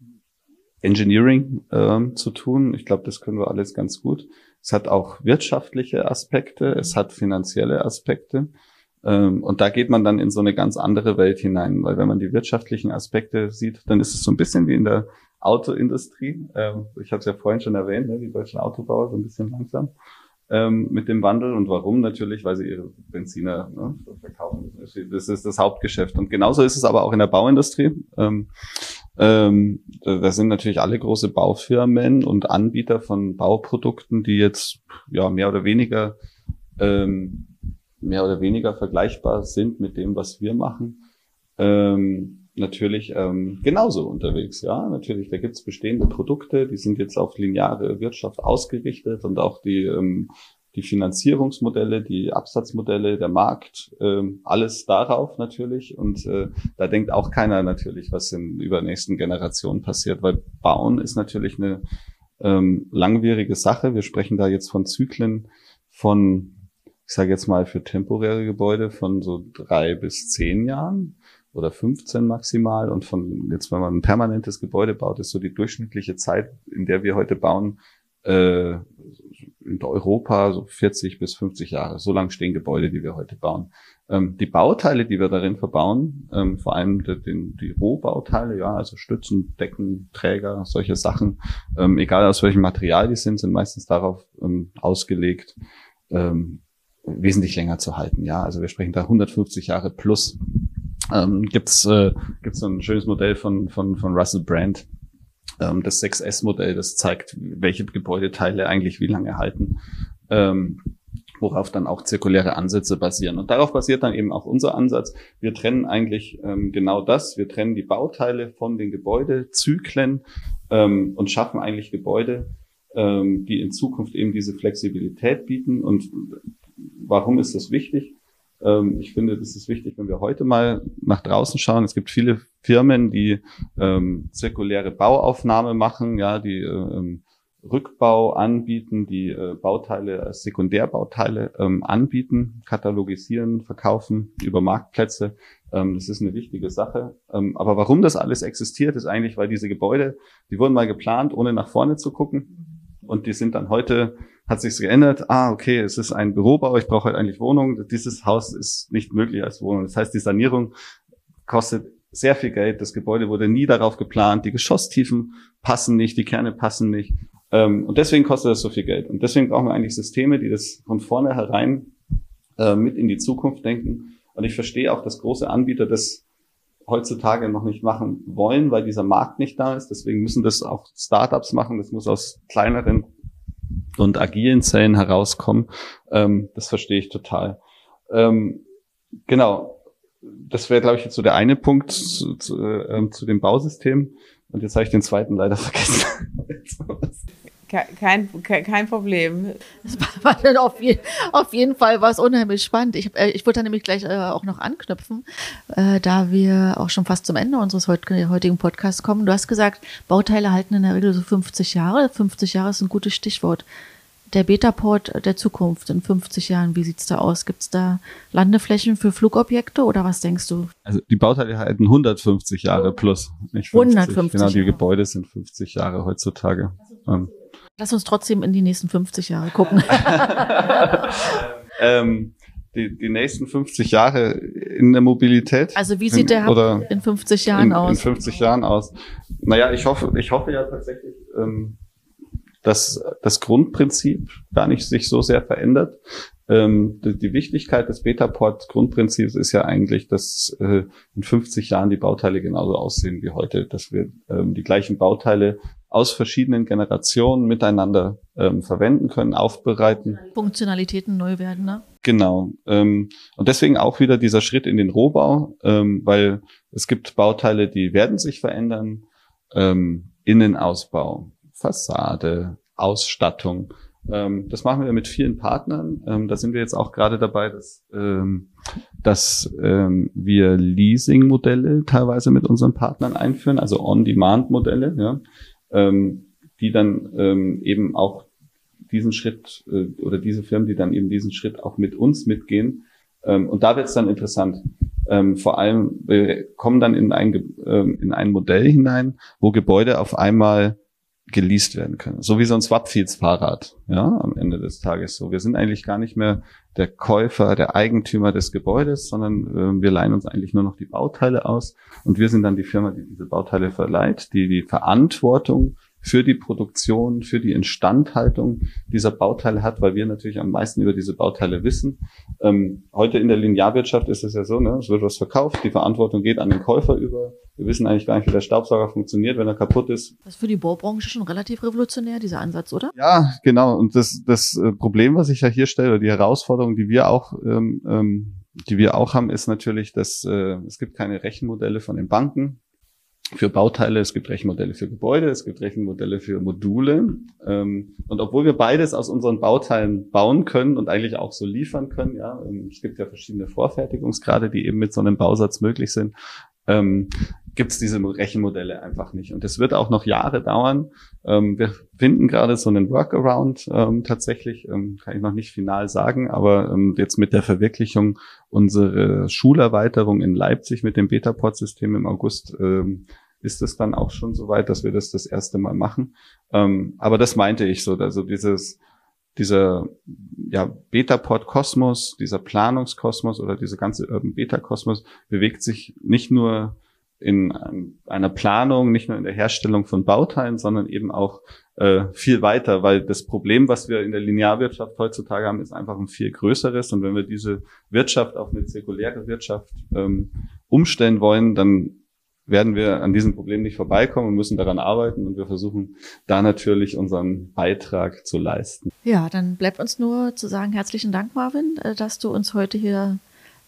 Engineering äh, zu tun. Ich glaube, das können wir alles ganz gut. Es hat auch wirtschaftliche Aspekte, es hat finanzielle Aspekte. Ähm, und da geht man dann in so eine ganz andere Welt hinein, weil wenn man die wirtschaftlichen Aspekte sieht, dann ist es so ein bisschen wie in der Autoindustrie. Ähm, ich habe es ja vorhin schon erwähnt, ne, die deutschen Autobauer so ein bisschen langsam ähm, mit dem Wandel. Und warum? Natürlich, weil sie ihre Benziner ne, verkaufen. Das ist das Hauptgeschäft. Und genauso ist es aber auch in der Bauindustrie. Ähm, ähm, da sind natürlich alle große Baufirmen und Anbieter von Bauprodukten, die jetzt ja mehr oder weniger ähm, mehr oder weniger vergleichbar sind mit dem, was wir machen. Ähm, natürlich ähm, genauso unterwegs. Ja, natürlich, da gibt's bestehende Produkte, die sind jetzt auf lineare Wirtschaft ausgerichtet und auch die, ähm, die Finanzierungsmodelle, die Absatzmodelle, der Markt, ähm, alles darauf natürlich. Und äh, da denkt auch keiner natürlich, was in übernächsten Generationen passiert, weil Bauen ist natürlich eine ähm, langwierige Sache. Wir sprechen da jetzt von Zyklen von ich sage jetzt mal für temporäre Gebäude von so drei bis zehn Jahren oder 15 maximal. Und von jetzt, wenn man ein permanentes Gebäude baut, ist so die durchschnittliche Zeit, in der wir heute bauen, äh, in Europa so 40 bis 50 Jahre. So lang stehen Gebäude, die wir heute bauen. Ähm, die Bauteile, die wir darin verbauen, ähm, vor allem die, die, die, Rohbauteile, ja, also Stützen, Decken, Träger, solche Sachen, ähm, egal aus welchem Material die sind, sind meistens darauf ähm, ausgelegt, ähm, wesentlich länger zu halten. Ja, also wir sprechen da 150 Jahre plus. Ähm, gibt's äh, gibt's so ein schönes Modell von von von Russell Brand, ähm, das 6S-Modell, das zeigt, welche Gebäudeteile eigentlich wie lange halten. Ähm, worauf dann auch zirkuläre Ansätze basieren. Und darauf basiert dann eben auch unser Ansatz. Wir trennen eigentlich ähm, genau das. Wir trennen die Bauteile von den Gebäudezyklen ähm, und schaffen eigentlich Gebäude, ähm, die in Zukunft eben diese Flexibilität bieten. Und warum ist das wichtig? Ähm, ich finde, das ist wichtig, wenn wir heute mal nach draußen schauen. Es gibt viele Firmen, die ähm, zirkuläre Bauaufnahme machen, ja, die äh, Rückbau anbieten, die äh, Bauteile als Sekundärbauteile ähm, anbieten, katalogisieren, verkaufen über Marktplätze. Ähm, das ist eine wichtige Sache. Ähm, aber warum das alles existiert, ist eigentlich, weil diese Gebäude, die wurden mal geplant, ohne nach vorne zu gucken. Und die sind dann heute, hat sich's geändert. Ah, okay, es ist ein Bürobau, ich brauche halt eigentlich Wohnung. Dieses Haus ist nicht möglich als Wohnung. Das heißt, die Sanierung kostet sehr viel Geld. Das Gebäude wurde nie darauf geplant. Die Geschosstiefen passen nicht, die Kerne passen nicht. Ähm, und deswegen kostet das so viel Geld. Und deswegen brauchen wir eigentlich Systeme, die das von vornherein äh, mit in die Zukunft denken. Und ich verstehe auch, dass große Anbieter das heutzutage noch nicht machen wollen, weil dieser Markt nicht da ist. Deswegen müssen das auch Startups machen. Das muss aus kleineren und agilen Zellen herauskommen. Ähm, das verstehe ich total. Ähm, genau. Das wäre, glaube ich, jetzt so der eine Punkt zu, zu, äh, zu dem Bausystem. Und jetzt habe ich den zweiten leider [LAUGHS] vergessen. Kein, kein, kein Problem. Das war dann auf, je, auf jeden Fall was unheimlich spannend. Ich, äh, ich wollte da nämlich gleich äh, auch noch anknüpfen, äh, da wir auch schon fast zum Ende unseres heutigen Podcasts kommen. Du hast gesagt, Bauteile halten in der Regel so 50 Jahre. 50 Jahre ist ein gutes Stichwort. Der Betaport der Zukunft in 50 Jahren, wie sieht's da aus? Gibt's da Landeflächen für Flugobjekte oder was denkst du? Also die Bauteile halten 150 Jahre plus, nicht 50. 150. Genau, die Gebäude sind 50 Jahre heutzutage. Ähm. Lass uns trotzdem in die nächsten 50 Jahre gucken. [LAUGHS] ähm, die, die nächsten 50 Jahre in der Mobilität. Also wie sieht der Hub in 50 Jahren in, aus? In 50 Jahren aus. Naja, ich hoffe, ich hoffe ja tatsächlich, ähm, dass das Grundprinzip gar nicht sich so sehr verändert. Ähm, die, die, Wichtigkeit des Betaport-Grundprinzips ist ja eigentlich, dass äh, in 50 Jahren die Bauteile genauso aussehen wie heute, dass wir ähm, die gleichen Bauteile aus verschiedenen Generationen miteinander ähm, verwenden können, aufbereiten. Funktionalitäten neu werden, ne? Genau. Ähm, und deswegen auch wieder dieser Schritt in den Rohbau, ähm, weil es gibt Bauteile, die werden sich verändern. Ähm, Innenausbau, Fassade, Ausstattung. Ähm, das machen wir mit vielen Partnern. Ähm, da sind wir jetzt auch gerade dabei, dass, ähm, dass ähm, wir Leasing-Modelle teilweise mit unseren Partnern einführen, also On-Demand-Modelle. Ja ähm, die dann ähm, eben auch diesen Schritt äh, oder diese Firmen, die dann eben diesen Schritt auch mit uns mitgehen. Ähm, und da wird es dann interessant. Ähm, vor allem, wir kommen dann in ein, ähm, in ein Modell hinein, wo Gebäude auf einmal geleast werden können. So wie so ein Swapfields-Fahrrad, ja, am Ende des Tages so. Wir sind eigentlich gar nicht mehr der Käufer, der Eigentümer des Gebäudes, sondern äh, wir leihen uns eigentlich nur noch die Bauteile aus und wir sind dann die Firma, die diese Bauteile verleiht, die die Verantwortung für die Produktion, für die Instandhaltung dieser Bauteile hat, weil wir natürlich am meisten über diese Bauteile wissen. Ähm, heute in der Linearwirtschaft ist es ja so, ne, es wird was verkauft, die Verantwortung geht an den Käufer über. Wir wissen eigentlich gar nicht, wie der Staubsauger funktioniert, wenn er kaputt ist. Das ist für die Baubranche schon relativ revolutionär, dieser Ansatz, oder? Ja, genau. Und das, das äh, Problem, was ich ja hier stelle, die Herausforderung, die wir auch ähm, ähm, die wir auch haben, ist natürlich, dass äh, es gibt keine Rechenmodelle von den Banken für Bauteile, es gibt Rechenmodelle für Gebäude, es gibt Rechenmodelle für Module. Ähm, und obwohl wir beides aus unseren Bauteilen bauen können und eigentlich auch so liefern können, ja, ähm, es gibt ja verschiedene Vorfertigungsgrade, die eben mit so einem Bausatz möglich sind, ähm, gibt es diese Rechenmodelle einfach nicht. Und es wird auch noch Jahre dauern. Ähm, wir finden gerade so einen Workaround ähm, tatsächlich, ähm, kann ich noch nicht final sagen, aber ähm, jetzt mit der Verwirklichung unserer Schulerweiterung in Leipzig mit dem Betaport-System im August ähm, ist es dann auch schon so weit, dass wir das das erste Mal machen. Ähm, aber das meinte ich so, also dieses dieser ja, Beta-Pod-Kosmos, dieser Planungskosmos oder dieser ganze Urban Beta-Kosmos bewegt sich nicht nur in einer Planung, nicht nur in der Herstellung von Bauteilen, sondern eben auch äh, viel weiter, weil das Problem, was wir in der Linearwirtschaft heutzutage haben, ist einfach ein viel größeres. Und wenn wir diese Wirtschaft auf eine zirkuläre Wirtschaft ähm, umstellen wollen, dann werden wir an diesem Problem nicht vorbeikommen und müssen daran arbeiten und wir versuchen da natürlich unseren Beitrag zu leisten. Ja, dann bleibt uns nur zu sagen, herzlichen Dank, Marvin, äh, dass du uns heute hier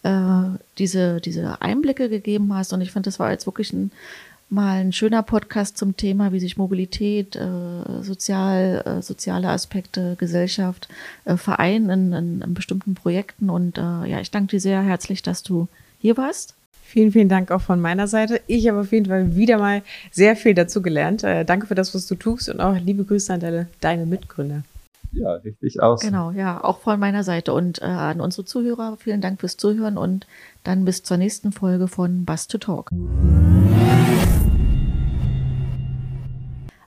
äh, diese, diese Einblicke gegeben hast. Und ich finde, das war jetzt wirklich ein, mal ein schöner Podcast zum Thema, wie sich Mobilität, äh, sozial, äh, soziale Aspekte, Gesellschaft äh, vereinen in, in, bestimmten Projekten. Und äh, ja, ich danke dir sehr herzlich, dass du hier warst. Vielen, vielen Dank auch von meiner Seite. Ich habe auf jeden Fall wieder mal sehr viel dazu gelernt. Äh, danke für das, was du tust und auch liebe Grüße an deine, deine Mitgründer. Ja, richtig aus. Genau, ja, auch von meiner Seite und äh, an unsere Zuhörer vielen Dank fürs Zuhören und dann bis zur nächsten Folge von Bus to Talk.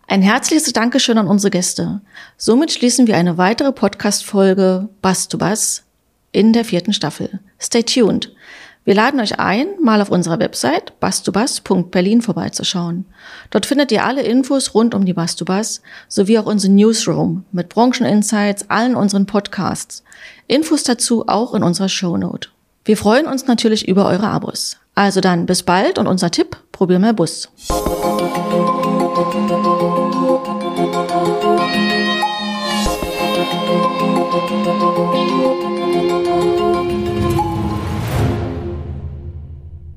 Ein herzliches Dankeschön an unsere Gäste. Somit schließen wir eine weitere Podcast-Folge Bus to Bus in der vierten Staffel. Stay tuned. Wir laden euch ein, mal auf unserer Website bastubas.berlin vorbeizuschauen. Dort findet ihr alle Infos rund um die Bastubas sowie auch unseren Newsroom mit Brancheninsights, allen unseren Podcasts. Infos dazu auch in unserer Shownote. Wir freuen uns natürlich über eure Abos. Also dann bis bald und unser Tipp, probier mal Bus. Musik